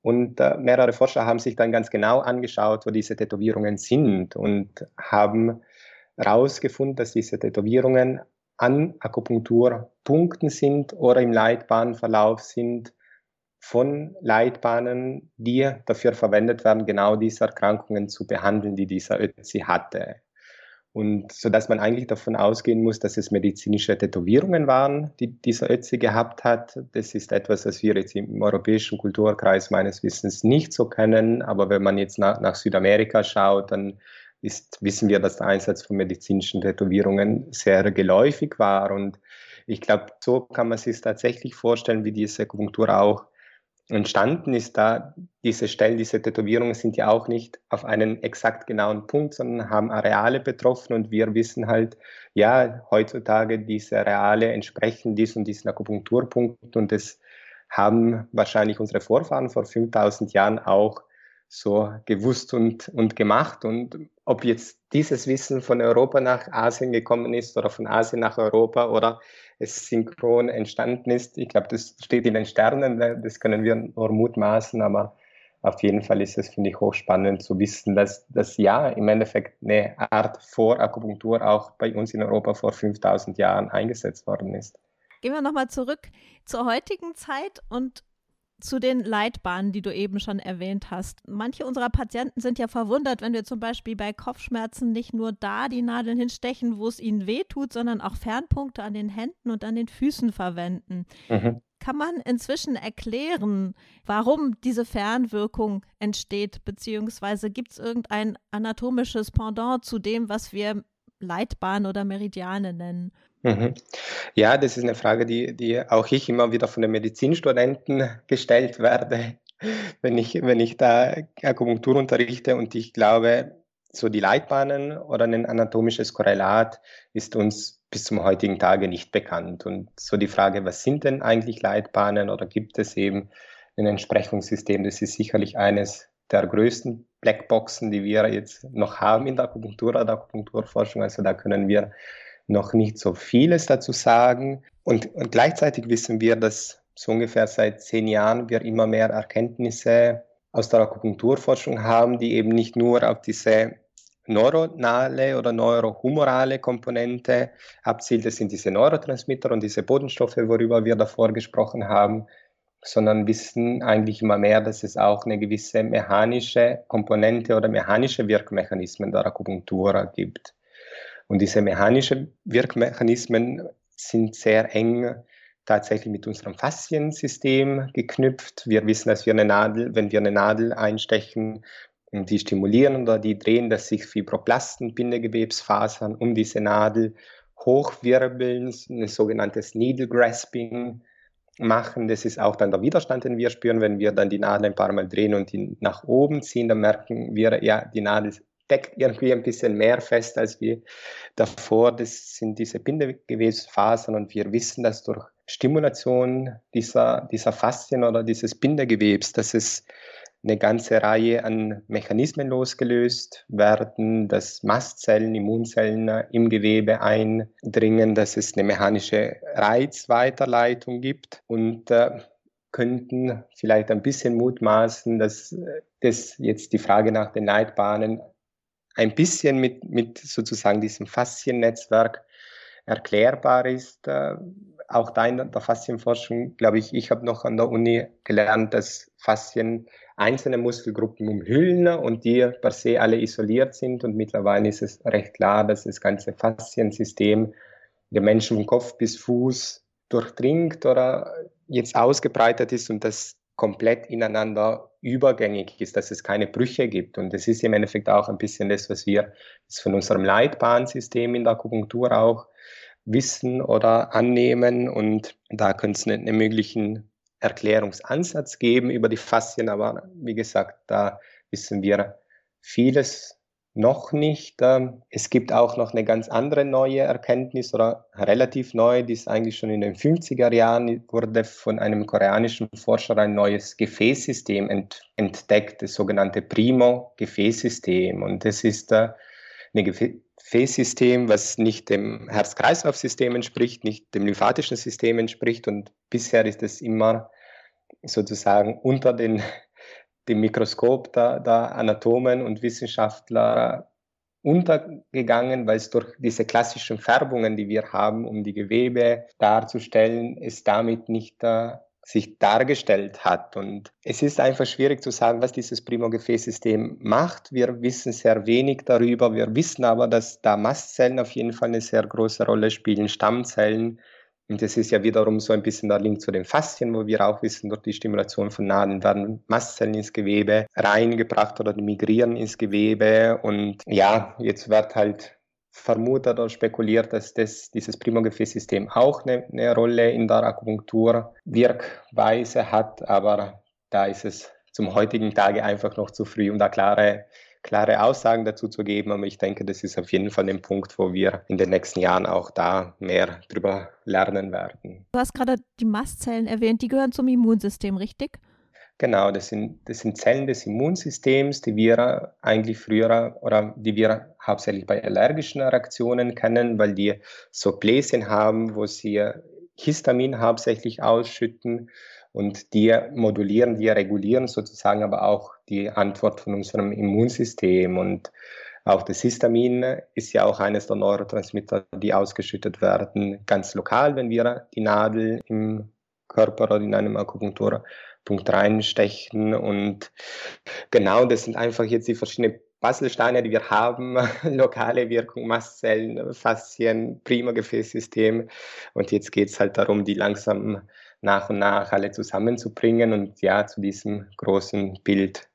Und äh, mehrere Forscher haben sich dann ganz genau angeschaut, wo diese Tätowierungen sind und haben herausgefunden, dass diese Tätowierungen an Akupunkturpunkten sind oder im Leitbahnverlauf sind, von Leitbahnen, die dafür verwendet werden, genau diese Erkrankungen zu behandeln, die dieser Ötzi hatte. Und so dass man eigentlich davon ausgehen muss, dass es medizinische Tätowierungen waren, die dieser Ötzi gehabt hat. Das ist etwas, das wir jetzt im europäischen Kulturkreis meines Wissens nicht so kennen. Aber wenn man jetzt nach, nach Südamerika schaut, dann ist, wissen wir, dass der Einsatz von medizinischen Tätowierungen sehr geläufig war. Und ich glaube, so kann man sich tatsächlich vorstellen, wie diese Akupunktur auch entstanden ist da, diese Stellen, diese Tätowierungen sind ja auch nicht auf einen exakt genauen Punkt, sondern haben Areale betroffen und wir wissen halt, ja, heutzutage diese Areale entsprechen dies und diesen Akupunkturpunkt und das haben wahrscheinlich unsere Vorfahren vor 5000 Jahren auch so gewusst und, und gemacht. Und ob jetzt dieses Wissen von Europa nach Asien gekommen ist oder von Asien nach Europa oder es synchron entstanden ist, ich glaube, das steht in den Sternen, ne? das können wir nur mutmaßen, aber auf jeden Fall ist es, finde ich, hochspannend zu wissen, dass das ja im Endeffekt eine Art Vorakupunktur auch bei uns in Europa vor 5000 Jahren eingesetzt worden ist. Gehen wir nochmal zurück zur heutigen Zeit und zu den Leitbahnen, die du eben schon erwähnt hast. Manche unserer Patienten sind ja verwundert, wenn wir zum Beispiel bei Kopfschmerzen nicht nur da die Nadeln hinstechen, wo es ihnen weh tut, sondern auch Fernpunkte an den Händen und an den Füßen verwenden. Mhm. Kann man inzwischen erklären, warum diese Fernwirkung entsteht, beziehungsweise gibt es irgendein anatomisches Pendant zu dem, was wir Leitbahn oder Meridiane nennen? Mhm. Ja, das ist eine Frage, die, die auch ich immer wieder von den Medizinstudenten gestellt werde, wenn ich, wenn ich da Akupunktur unterrichte. Und ich glaube, so die Leitbahnen oder ein anatomisches Korrelat ist uns bis zum heutigen Tage nicht bekannt. Und so die Frage, was sind denn eigentlich Leitbahnen oder gibt es eben ein Entsprechungssystem? Das ist sicherlich eines der größten Blackboxen, die wir jetzt noch haben in der Akupunktur oder der Akupunkturforschung. Also da können wir noch nicht so vieles dazu sagen. Und, und gleichzeitig wissen wir, dass so ungefähr seit zehn Jahren wir immer mehr Erkenntnisse aus der Akupunkturforschung haben, die eben nicht nur auf diese neuronale oder neurohumorale Komponente abzielt. Das sind diese Neurotransmitter und diese Bodenstoffe, worüber wir davor gesprochen haben, sondern wissen eigentlich immer mehr, dass es auch eine gewisse mechanische Komponente oder mechanische Wirkmechanismen der Akupunktur gibt. Und diese mechanischen Wirkmechanismen sind sehr eng tatsächlich mit unserem Fasziensystem geknüpft. Wir wissen, dass wir eine Nadel, wenn wir eine Nadel einstechen, die stimulieren oder die drehen, dass sich Fibroplasten, Bindegewebsfasern um diese Nadel hochwirbeln, ein sogenanntes Needle Grasping machen. Das ist auch dann der Widerstand, den wir spüren, wenn wir dann die Nadel ein paar Mal drehen und ihn nach oben ziehen, dann merken wir, ja, die Nadel steckt irgendwie ein bisschen mehr fest als wie davor. Das sind diese Bindegewebsfasern und wir wissen, dass durch Stimulation dieser, dieser Faszien oder dieses Bindegewebs, dass es eine ganze Reihe an Mechanismen losgelöst werden, dass Mastzellen, Immunzellen im Gewebe eindringen, dass es eine mechanische Reizweiterleitung gibt und äh, könnten vielleicht ein bisschen mutmaßen, dass das jetzt die Frage nach den Leitbahnen ein bisschen mit, mit sozusagen diesem Fasziennetzwerk erklärbar ist. Äh, auch da in der Faszienforschung, glaube ich, ich habe noch an der Uni gelernt, dass Faszien einzelne Muskelgruppen umhüllen und die per se alle isoliert sind. Und mittlerweile ist es recht klar, dass das ganze Fasziensystem der Menschen von Kopf bis Fuß durchdringt oder jetzt ausgebreitet ist und das komplett ineinander übergängig ist, dass es keine Brüche gibt. Und das ist im Endeffekt auch ein bisschen das, was wir von unserem Leitbahnsystem in der Akupunktur auch wissen oder annehmen. Und da könnte es einen möglichen Erklärungsansatz geben über die Faszien. Aber wie gesagt, da wissen wir vieles noch nicht. Ähm, es gibt auch noch eine ganz andere neue Erkenntnis oder relativ neu, die ist eigentlich schon in den 50er Jahren, wurde von einem koreanischen Forscher ein neues Gefäßsystem ent entdeckt, das sogenannte Primo-Gefäßsystem. Und das ist äh, ein Gefäßsystem, was nicht dem Herz-Kreislauf-System entspricht, nicht dem lymphatischen System entspricht. Und bisher ist es immer sozusagen unter den dem Mikroskop der, der Anatomen und Wissenschaftler untergegangen, weil es durch diese klassischen Färbungen, die wir haben, um die Gewebe darzustellen, es damit nicht äh, sich dargestellt hat. Und es ist einfach schwierig zu sagen, was dieses Primo-Gefäßsystem macht. Wir wissen sehr wenig darüber. Wir wissen aber, dass da Mastzellen auf jeden Fall eine sehr große Rolle spielen, Stammzellen, und das ist ja wiederum so ein bisschen der Link zu den Faszien, wo wir auch wissen, durch die Stimulation von Nadeln werden Mastzellen ins Gewebe reingebracht oder migrieren ins Gewebe. Und ja, jetzt wird halt vermutet oder spekuliert, dass das, dieses Primogefäßsystem auch eine, eine Rolle in der Akupunktur-Wirkweise hat. Aber da ist es zum heutigen Tage einfach noch zu früh, um da klare klare Aussagen dazu zu geben. Aber ich denke, das ist auf jeden Fall ein Punkt, wo wir in den nächsten Jahren auch da mehr drüber lernen werden. Du hast gerade die Mastzellen erwähnt, die gehören zum Immunsystem, richtig? Genau, das sind, das sind Zellen des Immunsystems, die wir eigentlich früher oder die wir hauptsächlich bei allergischen Reaktionen kennen, weil die so Bläschen haben, wo sie Histamin hauptsächlich ausschütten und die modulieren, die regulieren sozusagen aber auch die Antwort von unserem Immunsystem. Und auch das Histamin ist ja auch eines der Neurotransmitter, die ausgeschüttet werden, ganz lokal, wenn wir die Nadel im Körper oder in einem Akupunkturpunkt reinstechen. Und genau das sind einfach jetzt die verschiedenen Puzzlesteine, die wir haben, lokale Wirkung, Mastzellen, Faszien, prima Gefäßsystem. Und jetzt geht es halt darum, die langsam nach und nach alle zusammenzubringen und ja, zu diesem großen Bild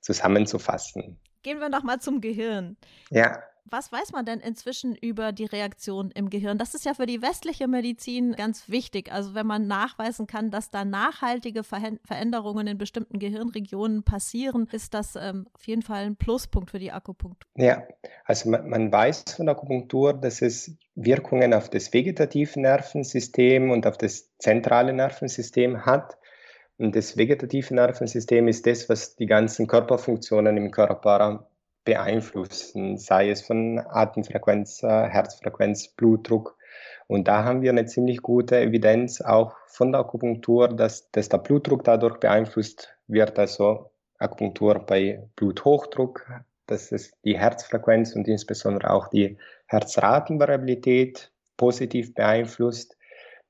zusammenzufassen. Gehen wir nochmal zum Gehirn. Ja. Was weiß man denn inzwischen über die Reaktion im Gehirn? Das ist ja für die westliche Medizin ganz wichtig. Also wenn man nachweisen kann, dass da nachhaltige Veränderungen in bestimmten Gehirnregionen passieren, ist das ähm, auf jeden Fall ein Pluspunkt für die Akupunktur. Ja, also man, man weiß von Akupunktur, dass es Wirkungen auf das vegetative Nervensystem und auf das zentrale Nervensystem hat. Und das vegetative Nervensystem ist das, was die ganzen Körperfunktionen im Körper beeinflussen, sei es von Atemfrequenz, äh, Herzfrequenz, Blutdruck. Und da haben wir eine ziemlich gute Evidenz auch von der Akupunktur, dass, dass der Blutdruck dadurch beeinflusst wird. Also Akupunktur bei Bluthochdruck, dass es die Herzfrequenz und insbesondere auch die Herzratenvariabilität positiv beeinflusst.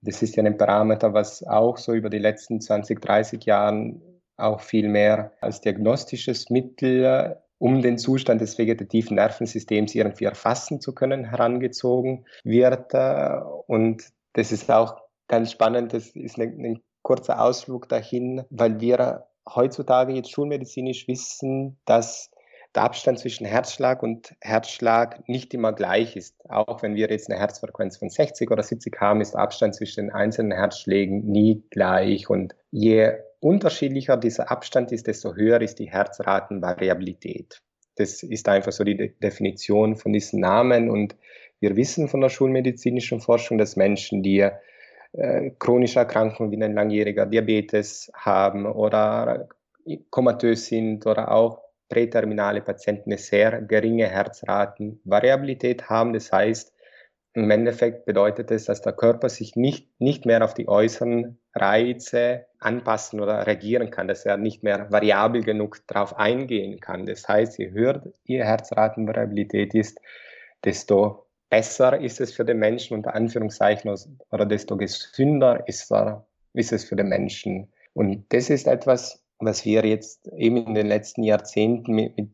Das ist ja ein Parameter, was auch so über die letzten 20, 30 Jahren auch viel mehr als diagnostisches Mittel um den Zustand des vegetativen Nervensystems irgendwie erfassen zu können, herangezogen wird. Äh, und das ist auch ganz spannend, das ist ein, ein kurzer Ausflug dahin, weil wir heutzutage jetzt schulmedizinisch wissen, dass der Abstand zwischen Herzschlag und Herzschlag nicht immer gleich ist. Auch wenn wir jetzt eine Herzfrequenz von 60 oder 70 haben, ist der Abstand zwischen den einzelnen Herzschlägen nie gleich. Und je unterschiedlicher dieser Abstand ist, desto höher ist die Herzratenvariabilität. Das ist einfach so die De Definition von diesen Namen. Und wir wissen von der schulmedizinischen Forschung, dass Menschen, die äh, chronische Erkrankungen wie ein langjähriger Diabetes haben oder komatös sind oder auch präterminale Patienten eine sehr geringe Herzratenvariabilität haben. Das heißt, im Endeffekt bedeutet es, dass der Körper sich nicht, nicht mehr auf die äußeren Reize anpassen oder reagieren kann, dass er nicht mehr variabel genug darauf eingehen kann. Das heißt, je höher die Herzratenvariabilität ist, desto besser ist es für den Menschen, unter Anführungszeichen, oder desto gesünder ist, er, ist es für den Menschen. Und das ist etwas, was wir jetzt eben in den letzten Jahrzehnten mit, mit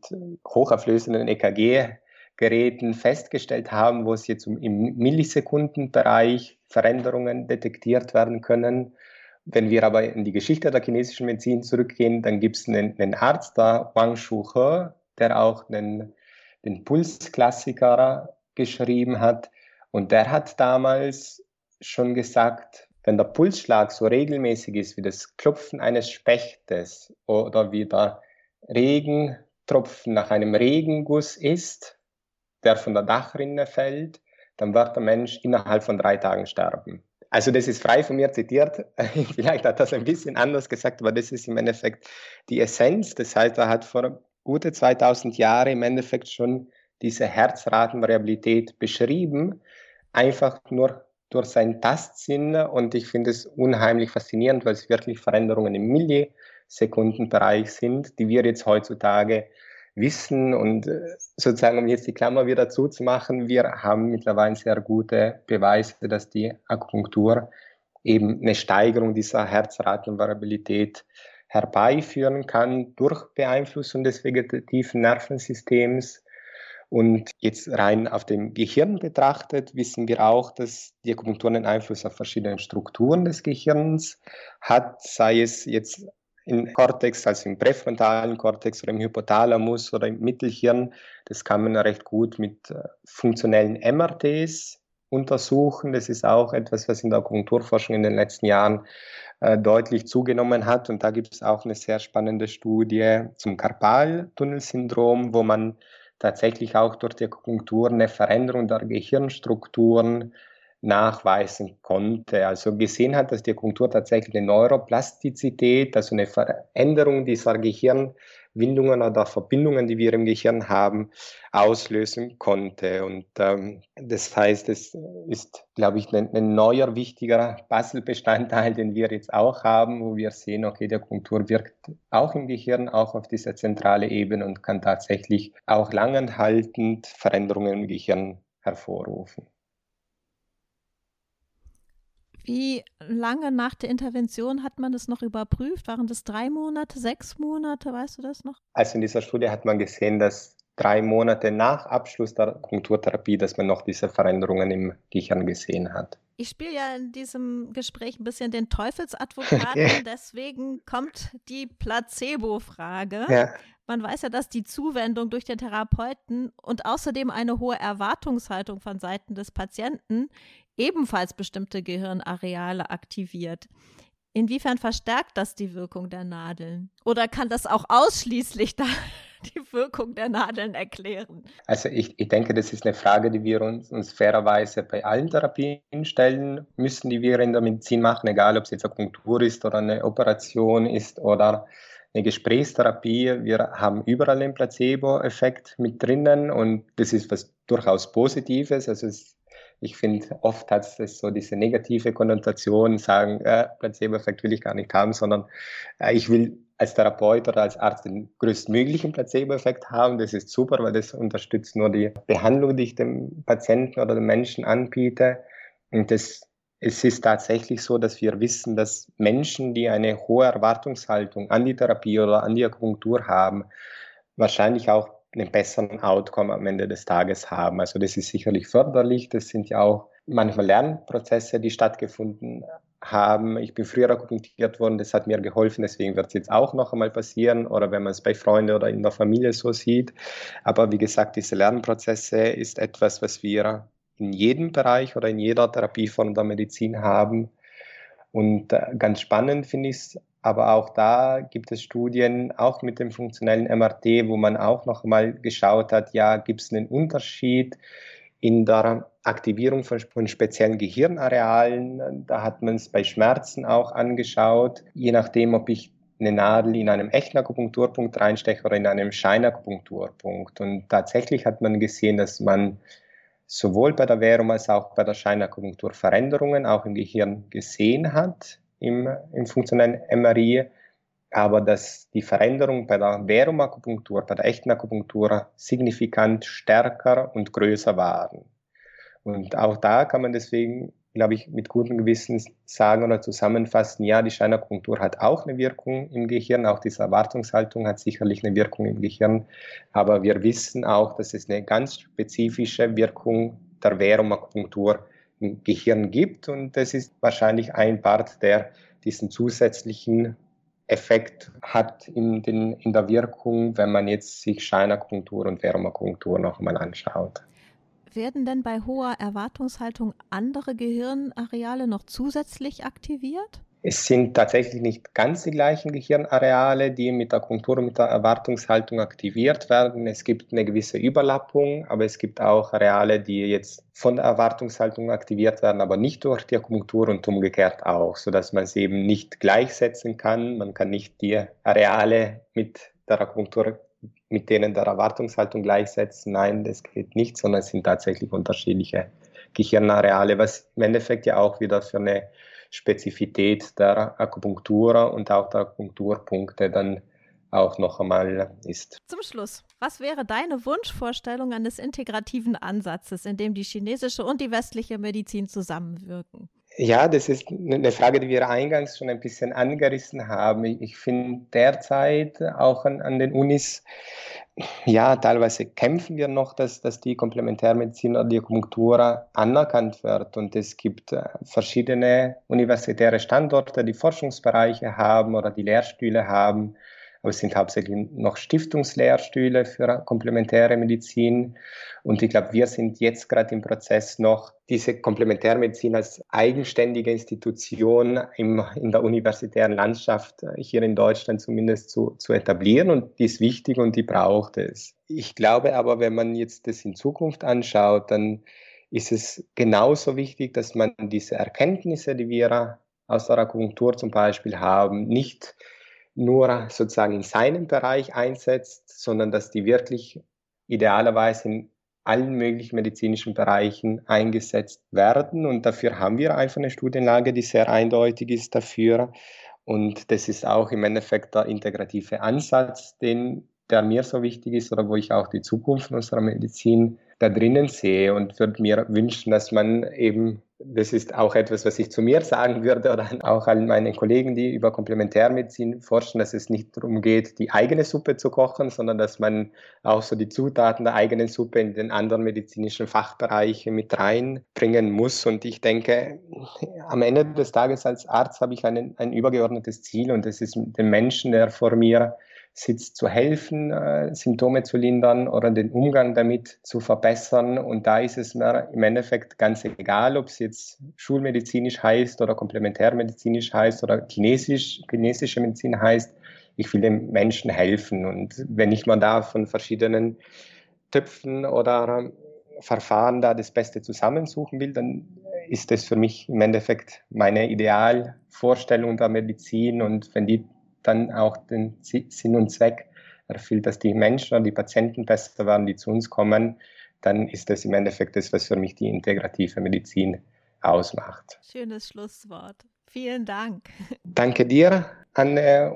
hochauflösenden EKG Geräten festgestellt haben, wo es jetzt im Millisekundenbereich Veränderungen detektiert werden können. Wenn wir aber in die Geschichte der chinesischen Medizin zurückgehen, dann gibt es einen, einen, Arzt da, Wang Shuhe, der auch einen, den Pulsklassiker geschrieben hat. Und der hat damals schon gesagt, wenn der Pulsschlag so regelmäßig ist wie das Klopfen eines Spechtes oder wie der Regentropfen nach einem Regenguss ist, der von der Dachrinne fällt, dann wird der Mensch innerhalb von drei Tagen sterben. Also das ist frei von mir zitiert. Vielleicht hat das ein bisschen anders gesagt, aber das ist im Endeffekt die Essenz. Das heißt, er hat vor gute 2000 Jahren im Endeffekt schon diese Herzratenvariabilität beschrieben, einfach nur durch seinen Tastsinn. Und ich finde es unheimlich faszinierend, weil es wirklich Veränderungen im Millisekundenbereich sind, die wir jetzt heutzutage wissen und äh, sozusagen, um jetzt die Klammer wieder zuzumachen, wir haben mittlerweile sehr gute Beweise, dass die Akupunktur eben eine Steigerung dieser Herzratenvariabilität herbeiführen kann durch Beeinflussung des vegetativen Nervensystems. Und jetzt rein auf dem Gehirn betrachtet, wissen wir auch, dass die Akupunktur einen Einfluss auf verschiedene Strukturen des Gehirns hat, sei es jetzt im Kortex, also im präfrontalen Kortex oder im Hypothalamus oder im Mittelhirn. Das kann man recht gut mit äh, funktionellen MRTs untersuchen. Das ist auch etwas, was in der Akupunkturforschung in den letzten Jahren äh, deutlich zugenommen hat. Und da gibt es auch eine sehr spannende Studie zum Karpaltunnelsyndrom, wo man tatsächlich auch durch die Akupunktur eine Veränderung der Gehirnstrukturen nachweisen konnte. Also gesehen hat, dass die Akupunktur tatsächlich eine Neuroplastizität, also eine Veränderung dieser Gehirnwindungen oder Verbindungen, die wir im Gehirn haben, auslösen konnte. Und ähm, das heißt, es ist, glaube ich, ein, ein neuer, wichtiger Puzzlebestandteil, den wir jetzt auch haben, wo wir sehen, okay, die Akupunktur wirkt auch im Gehirn, auch auf dieser zentrale Ebene und kann tatsächlich auch langanhaltend Veränderungen im Gehirn hervorrufen. Wie lange nach der Intervention hat man das noch überprüft? Waren das drei Monate, sechs Monate? Weißt du das noch? Also in dieser Studie hat man gesehen, dass drei Monate nach Abschluss der Akupunkturtherapie, dass man noch diese Veränderungen im Gehirn gesehen hat. Ich spiele ja in diesem Gespräch ein bisschen den Teufelsadvokaten, deswegen kommt die Placebo-Frage. Ja. Man weiß ja, dass die Zuwendung durch den Therapeuten und außerdem eine hohe Erwartungshaltung von Seiten des Patienten ebenfalls bestimmte Gehirnareale aktiviert. Inwiefern verstärkt das die Wirkung der Nadeln? Oder kann das auch ausschließlich da die Wirkung der Nadeln erklären? Also ich, ich denke, das ist eine Frage, die wir uns, uns fairerweise bei allen Therapien stellen müssen, die wir in der Medizin machen, egal ob es jetzt Akupunktur ist oder eine Operation ist oder eine Gesprächstherapie. Wir haben überall den Placebo-Effekt mit drinnen und das ist was durchaus Positives. Also es ich finde, oft hat es so diese negative Konnotation, sagen, äh, Placebo-Effekt will ich gar nicht haben, sondern äh, ich will als Therapeut oder als Arzt den größtmöglichen Placebo-Effekt haben. Das ist super, weil das unterstützt nur die Behandlung, die ich dem Patienten oder dem Menschen anbiete. Und das, es ist tatsächlich so, dass wir wissen, dass Menschen, die eine hohe Erwartungshaltung an die Therapie oder an die Akupunktur haben, wahrscheinlich auch einen besseren Outcome am Ende des Tages haben. Also das ist sicherlich förderlich. Das sind ja auch manchmal Lernprozesse, die stattgefunden haben. Ich bin früher akupunktiert worden, das hat mir geholfen, deswegen wird es jetzt auch noch einmal passieren oder wenn man es bei Freunden oder in der Familie so sieht. Aber wie gesagt, diese Lernprozesse ist etwas, was wir in jedem Bereich oder in jeder Therapieform der Medizin haben. Und äh, ganz spannend finde ich es Aber auch da gibt es Studien, auch mit dem funktionellen MRT, wo man auch noch mal geschaut hat, ja, gibt es einen Unterschied in der Aktivierung von, von speziellen Gehirnarealen. Da hat man es bei Schmerzen auch angeschaut, je nachdem, ob ich eine Nadel in einem echten Akupunkturpunkt reinsteche oder in einem Scheinakupunkturpunkt. Und tatsächlich hat man gesehen, dass man sowohl bei der Währung als auch bei der Scheinakupunktur Veränderungen auch im Gehirn gesehen hat, im, im funktionellen MRI aber dass die Veränderungen bei der Verumakupunktur, bei der echten Akupunktur signifikant stärker und größer waren. Und auch da kann man deswegen, glaube ich, mit gutem Gewissen sagen oder zusammenfassen, ja, die Scheinakupunktur hat auch eine Wirkung im Gehirn, auch diese Erwartungshaltung hat sicherlich eine Wirkung im Gehirn, aber wir wissen auch, dass es eine ganz spezifische Wirkung der Verumakupunktur Gehirn gibt und das ist wahrscheinlich ein Part, der diesen zusätzlichen Effekt hat in, den, in der Wirkung, wenn man jetzt sich Scheinakupunktur und Wärmakupunktur nochmal anschaut. Werden denn bei hoher Erwartungshaltung andere Gehirnareale noch zusätzlich aktiviert? Es sind tatsächlich nicht ganz die gleichen Gehirnareale, die mit der und mit der Erwartungshaltung aktiviert werden. Es gibt eine gewisse Überlappung, aber es gibt auch Areale, die jetzt von der Erwartungshaltung aktiviert werden, aber nicht durch die Akupunktur und umgekehrt auch, sodass man sie eben nicht gleichsetzen kann. Man kann nicht die Areale mit der Akupunktur mit denen der Erwartungshaltung gleichsetzen. Nein, das geht nicht, sondern es sind tatsächlich unterschiedliche Gehirnareale, was im Endeffekt ja auch wieder für eine Spezifität der Akupunktur und auch der Akupunkturpunkte dann auch noch einmal ist. Zum Schluss, was wäre deine Wunschvorstellung eines integrativen Ansatzes, in dem die chinesische und die westliche Medizin zusammenwirken? Ja, das ist eine Frage, die wir eingangs schon ein bisschen angerissen haben. Ich finde derzeit auch an, an den Unis, ja, teilweise kämpfen wir noch, dass, dass die Komplementärmedizin oder die Akupunktur anerkannt wird. Und es gibt äh, verschiedene universitäre Standorte, die Forschungsbereiche haben oder die Lehrstühle haben aber es sind hauptsächlich noch Stiftungslehrstühle für komplementäre Medizin. Und ich glaube, wir sind jetzt gerade im Prozess noch, diese Komplementärmedizin als eigenständige Institution im, in der universitären Landschaft äh, hier in Deutschland zumindest zu, zu etablieren. Und die ist wichtig und die braucht es. Ich glaube aber, wenn man jetzt das in Zukunft anschaut, dann ist es genauso wichtig, dass man diese Erkenntnisse, die wir aus der Akupunktur zum Beispiel haben, nicht nur sozusagen in seinem Bereich einsetzt, sondern dass die wirklich idealerweise in allen möglichen medizinischen Bereichen eingesetzt werden. Und dafür haben wir einfach eine Studienlage, die sehr eindeutig ist dafür. Und das ist auch im Endeffekt der integrative Ansatz, den, der mir so wichtig ist oder wo ich auch die Zukunft unserer Medizin da drinnen sehe und würde mir wünschen, dass man eben, das ist auch etwas, was ich zu mir sagen würde oder auch an meine Kollegen, die über Komplementärmedizin forschen, dass es nicht darum geht, die eigene Suppe zu kochen, sondern dass man auch so die Zutaten der eigenen Suppe in den anderen medizinischen Fachbereiche mit reinbringen muss. Und ich denke, am Ende des Tages als Arzt habe ich ein, ein übergeordnetes Ziel und das ist den Menschen, der vor mir sitzt, zu helfen, äh, Symptome zu lindern oder den Umgang damit zu verbessern. Und da ist es mir im Endeffekt ganz egal, ob es jetzt schulmedizinisch heißt oder komplementärmedizinisch heißt oder chinesisch, chinesische Medizin heißt. Ich will den Menschen helfen. Und wenn ich mal da von verschiedenen Töpfen oder Verfahren da das Beste zusammensuchen will, dann ist das für mich im Endeffekt meine Idealvorstellung der Medizin. Und wenn die dann auch den Sinn und Zweck erfüllt, dass die Menschen und die Patienten besser werden, die zu uns kommen, dann ist das im Endeffekt das, was für mich die integrative Medizin ausmacht. Schönes Schlusswort. Vielen Dank. Danke dir, Anne,